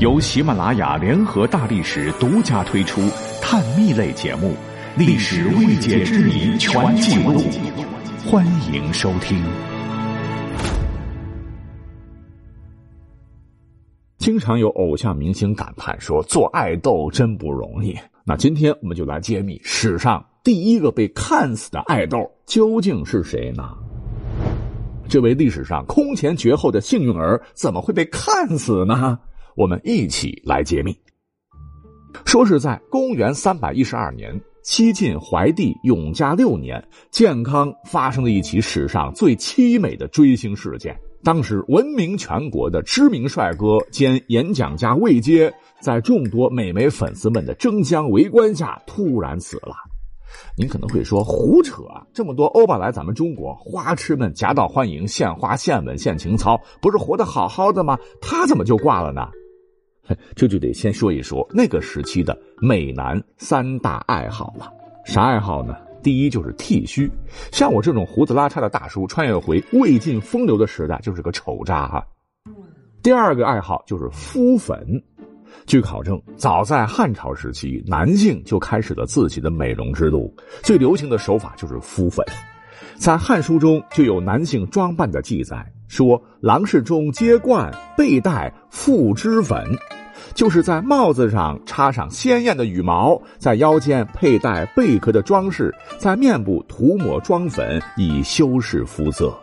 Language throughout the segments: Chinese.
由喜马拉雅联合大历史独家推出探秘类节目《历史未解之谜全记录》，欢迎收听。经常有偶像明星感叹说：“做爱豆真不容易。”那今天我们就来揭秘史上第一个被看死的爱豆究竟是谁呢？这位历史上空前绝后的幸运儿怎么会被看死呢？我们一起来揭秘。说是在公元三百一十二年，西晋怀帝永嘉六年，建康发生了一起史上最凄美的追星事件。当时闻名全国的知名帅哥兼演讲家魏阶，在众多美眉粉丝们的争相围观下，突然死了。您可能会说胡扯啊！这么多欧巴来咱们中国，花痴们夹道欢迎，献花献吻献情操，不是活得好好的吗？他怎么就挂了呢？这就得先说一说那个时期的美男三大爱好了。啥爱好呢？第一就是剃须，像我这种胡子拉碴的大叔，穿越回魏晋风流的时代，就是个丑渣哈。第二个爱好就是敷粉。据考证，早在汉朝时期，男性就开始了自己的美容之路，最流行的手法就是敷粉。在《汉书》中就有男性装扮的记载，说郎世中皆冠背带覆脂粉。就是在帽子上插上鲜艳的羽毛，在腰间佩戴贝壳的装饰，在面部涂抹妆粉以修饰肤色。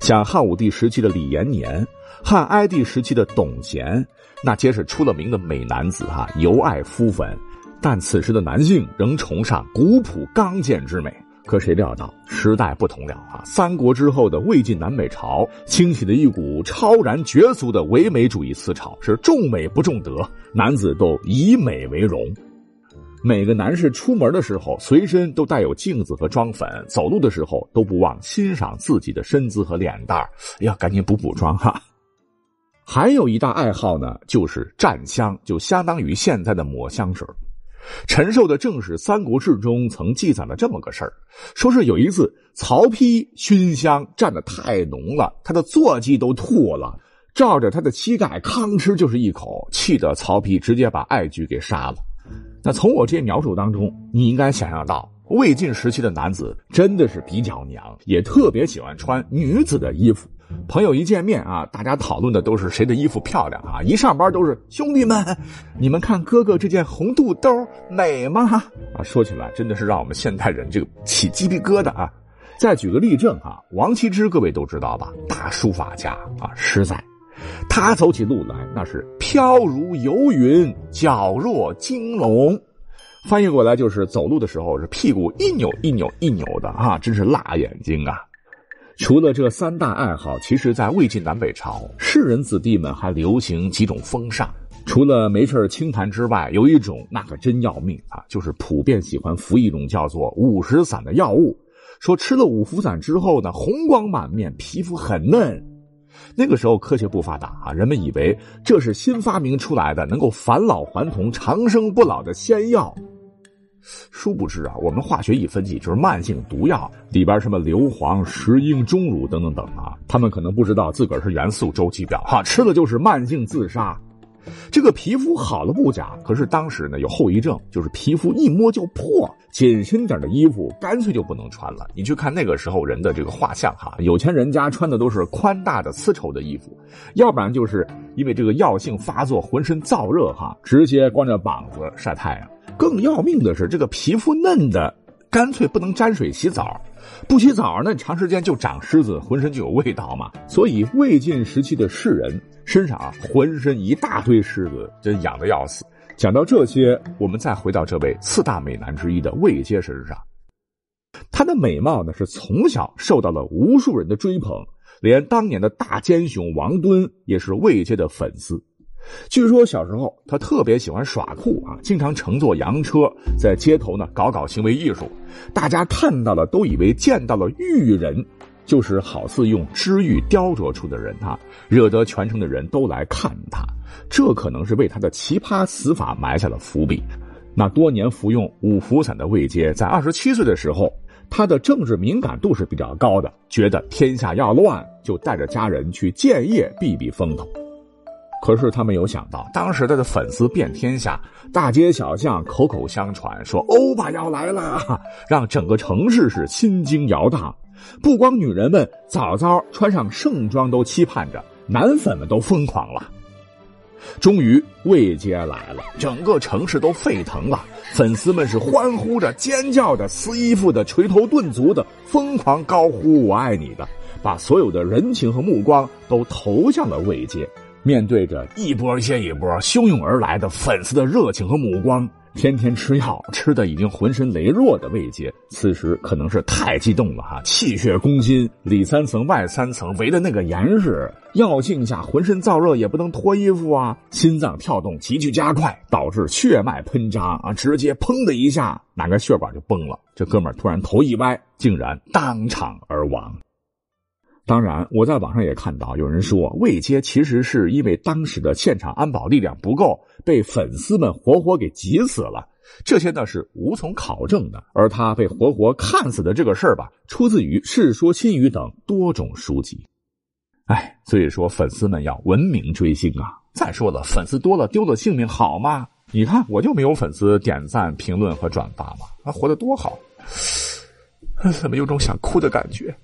像汉武帝时期的李延年，汉哀帝时期的董贤，那皆是出了名的美男子哈，尤爱敷粉。但此时的男性仍崇尚古朴刚健之美。可谁料到时代不同了啊！三国之后的魏晋南北朝兴起的一股超然绝俗的唯美主义思潮，是重美不重德，男子都以美为荣。每个男士出门的时候，随身都带有镜子和妆粉，走路的时候都不忘欣赏自己的身姿和脸蛋哎呀，赶紧补补妆哈！还有一大爱好呢，就是蘸香，就相当于现在的抹香水。陈寿的正史《三国志》中曾记载了这么个事儿，说是有一次曹丕熏香蘸的太浓了，他的坐骑都吐了，照着他的膝盖吭哧就是一口，气得曹丕直接把爱菊给杀了。那从我这些描述当中，你应该想象到，魏晋时期的男子真的是比较娘，也特别喜欢穿女子的衣服。朋友一见面啊，大家讨论的都是谁的衣服漂亮啊！一上班都是兄弟们，你们看哥哥这件红肚兜美吗？啊，说起来真的是让我们现代人这个起鸡皮疙瘩啊！再举个例证哈，王羲之各位都知道吧？大书法家啊，实在，他走起路来那是飘如游云，皎若惊龙，翻译过来就是走路的时候是屁股一扭一扭一扭的啊，真是辣眼睛啊！除了这三大爱好，其实，在魏晋南北朝，士人子弟们还流行几种风尚。除了没事清谈之外，有一种那可真要命啊，就是普遍喜欢服一种叫做五石散的药物。说吃了五福散之后呢，红光满面，皮肤很嫩。那个时候科学不发达啊，人们以为这是新发明出来的，能够返老还童、长生不老的仙药。殊不知啊，我们化学一分析就是慢性毒药，里边什么硫磺、石英、钟乳等等等啊，他们可能不知道自个儿是元素周期表哈，吃的就是慢性自杀。这个皮肤好了不假，可是当时呢有后遗症，就是皮肤一摸就破，紧身点的衣服干脆就不能穿了。你去看那个时候人的这个画像哈，有钱人家穿的都是宽大的丝绸的衣服，要不然就是因为这个药性发作，浑身燥热哈，直接光着膀子晒太阳。更要命的是，这个皮肤嫩的，干脆不能沾水洗澡，不洗澡那长时间就长虱子，浑身就有味道嘛。所以魏晋时期的士人身上啊，浑身一大堆虱子，真痒的要死。讲到这些，我们再回到这位四大美男之一的魏阶身上，他的美貌呢是从小受到了无数人的追捧，连当年的大奸雄王敦也是魏阶的粉丝。据说小时候他特别喜欢耍酷啊，经常乘坐洋车在街头呢搞搞行为艺术，大家看到了都以为见到了玉人，就是好似用知玉雕琢出的人啊，惹得全城的人都来看他，这可能是为他的奇葩死法埋下了伏笔。那多年服用五福散的魏阶，在二十七岁的时候，他的政治敏感度是比较高的，觉得天下要乱，就带着家人去建业避避风头。可是他没有想到，当时他的粉丝遍天下，大街小巷口口相传说欧巴要来了，让整个城市是心惊摇荡。不光女人们早早穿上盛装都期盼着，男粉们都疯狂了。终于，魏接来了，整个城市都沸腾了，粉丝们是欢呼着、尖叫着、撕衣服的、捶头顿足的、疯狂高呼“我爱你”的，把所有的人情和目光都投向了魏接。面对着一波接一波汹涌而来的粉丝的热情和目光，天天吃药吃的已经浑身羸弱的魏杰，此时可能是太激动了哈，气血攻心，里三层外三层围的那个严实，药性下浑身燥热也不能脱衣服啊，心脏跳动急剧加快，导致血脉喷张啊，直接砰的一下，哪个血管就崩了，这哥们突然头一歪，竟然当场而亡。当然，我在网上也看到有人说，魏阶其实是因为当时的现场安保力量不够，被粉丝们活活给挤死了。这些呢是无从考证的。而他被活活看死的这个事儿吧，出自于《世说新语》等多种书籍。哎，所以说粉丝们要文明追星啊！再说了，粉丝多了丢了性命好吗？你看我就没有粉丝点赞、评论和转发嘛，啊，活得多好！怎么有种想哭的感觉？